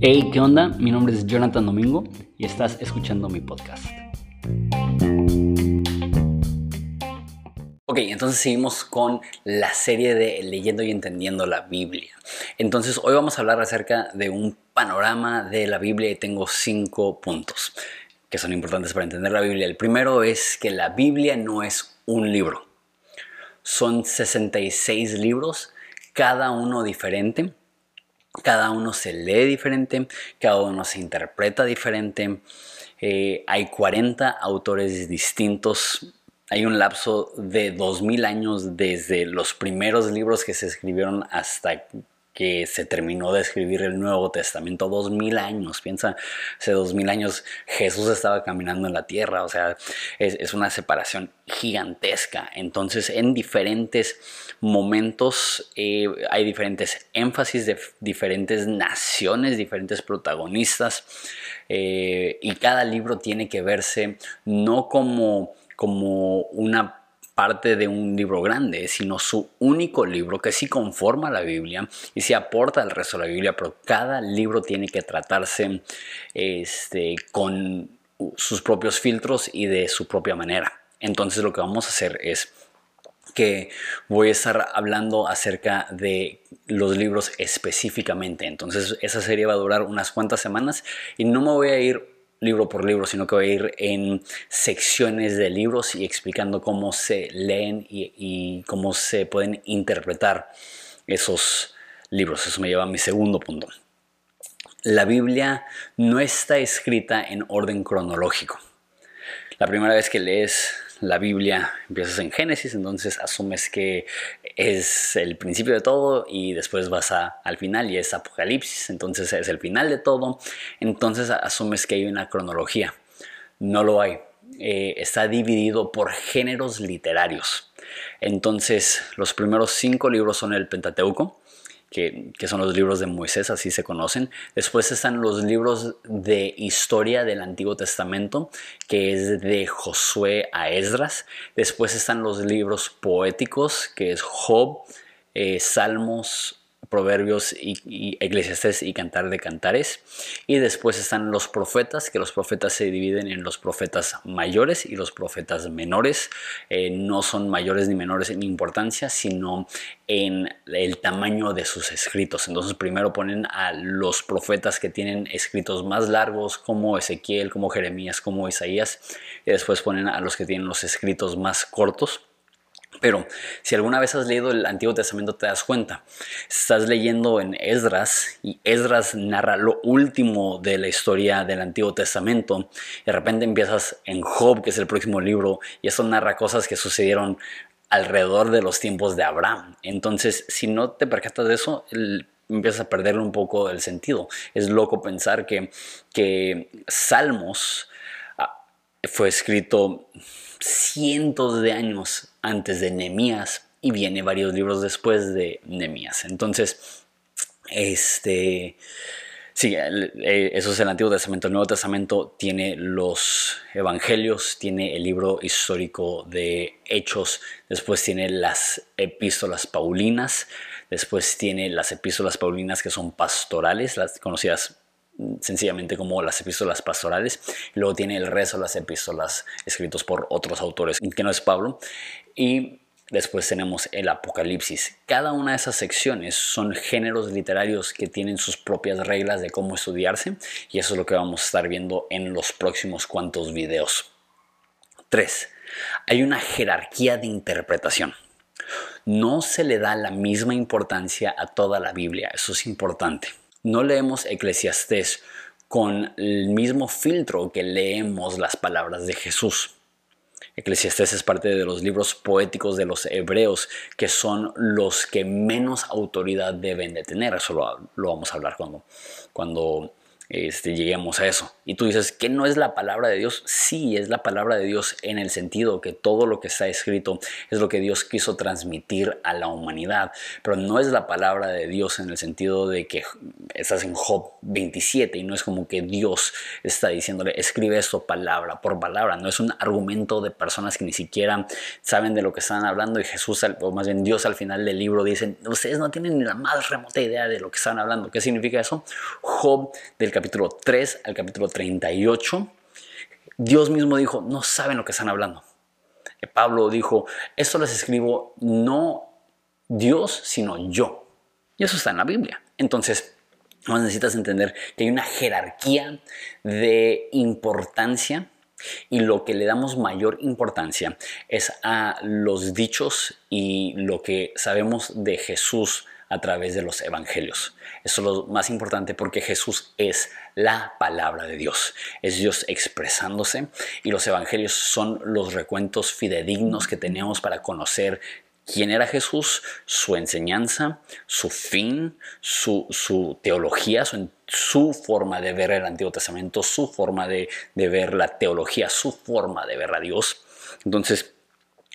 Hey, ¿qué onda? Mi nombre es Jonathan Domingo y estás escuchando mi podcast. Ok, entonces seguimos con la serie de Leyendo y Entendiendo la Biblia. Entonces hoy vamos a hablar acerca de un panorama de la Biblia y tengo cinco puntos que son importantes para entender la Biblia. El primero es que la Biblia no es un libro. Son 66 libros, cada uno diferente. Cada uno se lee diferente, cada uno se interpreta diferente. Eh, hay 40 autores distintos. Hay un lapso de 2000 años desde los primeros libros que se escribieron hasta que se terminó de escribir el Nuevo Testamento, dos mil años, piensa, hace dos mil años Jesús estaba caminando en la tierra, o sea, es, una separación gigantesca. Entonces, en diferentes momentos eh, hay diferentes énfasis de diferentes naciones, diferentes protagonistas, eh, y cada libro tiene que verse no como, como una parte de un libro grande, sino su único libro que sí conforma la Biblia y sí aporta al resto de la Biblia, pero cada libro tiene que tratarse este, con sus propios filtros y de su propia manera. Entonces lo que vamos a hacer es que voy a estar hablando acerca de los libros específicamente. Entonces esa serie va a durar unas cuantas semanas y no me voy a ir libro por libro, sino que voy a ir en secciones de libros y explicando cómo se leen y, cómo se pueden interpretar esos libros. Eso me lleva a mi segundo punto. La Biblia no está escrita en orden cronológico. La primera vez que lees la Biblia empiezas en Génesis, entonces asumes que es el principio de todo y después vas al final y es Apocalipsis, entonces es el final de todo, entonces asumes que hay una cronología. No lo hay. Eh, está dividido por géneros literarios. Entonces, los primeros cinco libros son el Pentateuco, que, son los libros de Moisés, así se conocen. Después están los libros de historia del Antiguo Testamento, que es de Josué a Esdras. Después están los libros poéticos, que es Job, eh, Salmos, Proverbios y, y, y Cantar de Cantares. Y después están los profetas, que los profetas se dividen en los profetas mayores y los profetas menores. Eh, no son mayores ni menores en importancia, sino en el tamaño de sus escritos. Entonces primero ponen a los profetas que tienen escritos más largos, como Ezequiel, como Jeremías, como Isaías, y después ponen a los que tienen los escritos más cortos pero si alguna vez has leído el Antiguo Testamento te das cuenta, estás leyendo en Esdras y Esdras narra lo último de la historia del Antiguo Testamento de repente empiezas en Job, que es el próximo libro, y eso narra cosas que sucedieron alrededor de los tiempos de Abraham. Entonces, si no te percatas de eso, empiezas a perderle un poco el sentido. Es loco pensar que, que Salmos fue escrito cientos de años antes de Nemías y viene varios libros después de Nemías. Entonces, este, sí, eh, eso es el Antiguo Testamento. El Nuevo Testamento tiene los evangelios, tiene el libro histórico de Hechos, después tiene las epístolas paulinas, después tiene las epístolas paulinas que son pastorales, las conocidas sencillamente como las epístolas pastorales. Luego tiene el resto de las epístolas escritos por otros autores, que no es Pablo. Y después tenemos el Apocalipsis. Cada una de esas secciones son géneros literarios que tienen sus propias reglas de cómo estudiarse. Y eso es lo que vamos a estar viendo en los próximos cuantos videos. 3. Hay una jerarquía de interpretación. No se le da la misma importancia a toda la Biblia. Eso es importante no leemos Eclesiastés con el mismo filtro que leemos las palabras de Jesús. Eclesiastés es parte de los libros poéticos de los hebreos, que son los que menos autoridad deben de tener. Eso lo, vamos a hablar cuando, cuando este, lleguemos a eso. Y tú dices, ¿que no es la palabra de Dios? Sí, es la palabra de Dios en el sentido que todo lo que está escrito es lo que Dios quiso transmitir a la humanidad, pero no es la palabra de Dios en el sentido de que estás en Job 27 y no es como que Dios está diciéndole, escribe esto palabra por palabra, no es un argumento de personas que ni siquiera saben de lo que están hablando y Jesús, o más bien Dios al final del libro dice, ustedes no tienen ni la más remota idea de lo que están hablando. ¿Qué significa eso? Job del capítulo capítulo 3 al capítulo 38, Dios mismo dijo, no saben lo que están hablando. Pablo dijo, esto les escribo no Dios, sino yo. Y eso está en la Biblia. Entonces, necesitas entender que hay una jerarquía de importancia y lo que le damos mayor importancia es a los dichos y lo que sabemos de Jesús a través de los evangelios. Eso es lo más importante porque Jesús es la palabra de Dios. Es Dios expresándose y los evangelios son los recuentos fidedignos que tenemos para conocer quién era Jesús, su enseñanza, su fin, su, teología, su, forma de ver el Antiguo Testamento, su forma de, de ver la teología, su forma de ver a Dios. Entonces,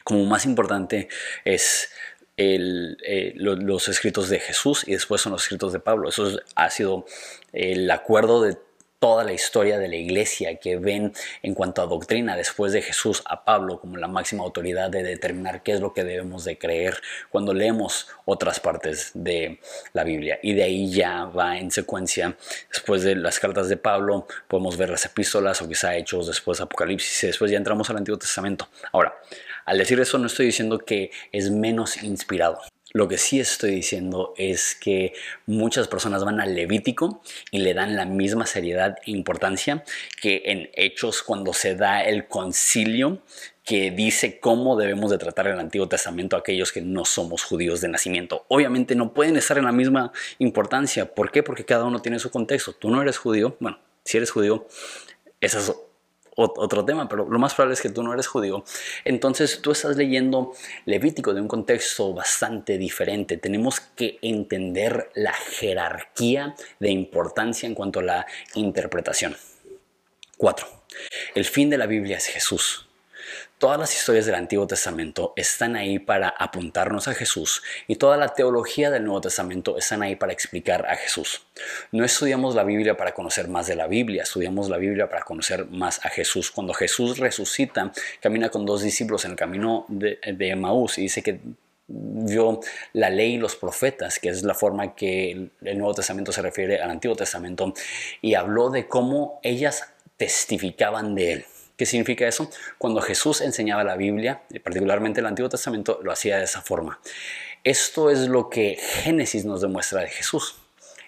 como más importante es eh, los escritos de Jesús y después son los escritos de Pablo. Eso ha sido el acuerdo de toda la historia de la iglesia que ven en cuanto a doctrina después de Jesús a Pablo como la máxima autoridad de determinar qué es lo que debemos de creer cuando leemos otras partes de la Biblia. Y de ahí ya va en secuencia, después de las cartas de Pablo, podemos ver las epístolas o quizá hechos, después Apocalipsis y después ya entramos al Antiguo Testamento. Ahora, al decir eso no estoy diciendo que es menos inspirado. Lo que sí estoy diciendo es que muchas personas van al Levítico y le dan la misma seriedad e importancia que en Hechos cuando se da el concilio que dice cómo debemos de tratar el Antiguo Testamento a aquellos que no somos judíos de nacimiento. Obviamente no pueden estar en la misma importancia. ¿Por qué? Porque cada uno tiene su contexto. Tú no eres judío. Bueno, si eres judío, esas otro tema, pero lo más probable es que tú no eres judío. Entonces tú estás leyendo Levítico de un contexto bastante diferente. Tenemos que entender la jerarquía de importancia en cuanto a la interpretación. 4. El fin de la Biblia es Jesús. Todas las historias del Antiguo Testamento están ahí para apuntarnos a Jesús y toda la teología del Nuevo Testamento están ahí para explicar a Jesús. No estudiamos la Biblia para conocer más de la Biblia, estudiamos la Biblia para conocer más a Jesús. Cuando Jesús resucita, camina con dos discípulos en el camino de, de y dice que vio la ley y los profetas, que es la forma que el Nuevo Testamento se refiere al Antiguo Testamento, y habló de cómo ellas testificaban de él. ¿Qué significa eso? Cuando Jesús enseñaba la Biblia, particularmente el Antiguo Testamento, lo hacía de esa forma. Esto es lo que Génesis nos demuestra de Jesús.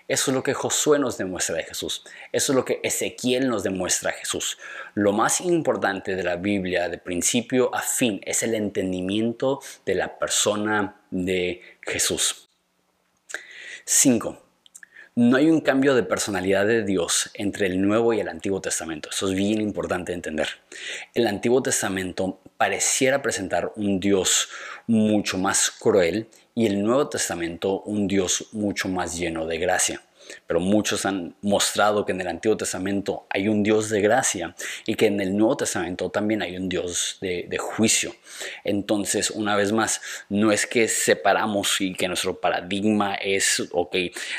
Eso es lo que Josué nos demuestra de Jesús. Eso es lo que Ezequiel nos demuestra de Jesús. Lo más importante de la Biblia, de principio a fin, es el entendimiento de la persona de Jesús. 5. No hay un cambio de personalidad de Dios entre el Nuevo y el Antiguo Testamento. Eso es bien importante entender. El Antiguo Testamento pareciera presentar un Dios mucho más cruel y el Nuevo Testamento un Dios mucho más lleno de gracia pero muchos han mostrado que en el Antiguo Testamento hay un Dios de gracia y que en el Nuevo Testamento también hay un Dios de, juicio. Entonces, una vez más, no es que separamos y que nuestro paradigma es, ok,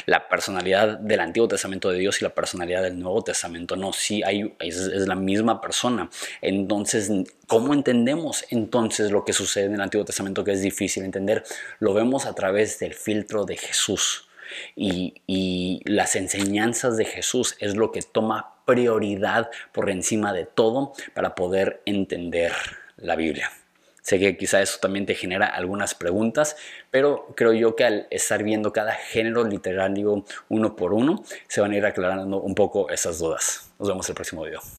la personalidad del Antiguo Testamento de Dios y la personalidad del Nuevo Testamento. No, sí, hay, es, es la misma persona. Entonces, ¿Cómo entendemos entonces lo que sucede en el Antiguo Testamento que es difícil entender? Lo vemos a través del filtro de Jesús y, las enseñanzas de Jesús es lo que toma prioridad por encima de todo para poder entender la Biblia. Sé que quizá eso también te genera algunas preguntas, pero creo yo que al estar viendo cada género literario uno por uno, se van a ir aclarando un poco esas dudas. Nos vemos el próximo video.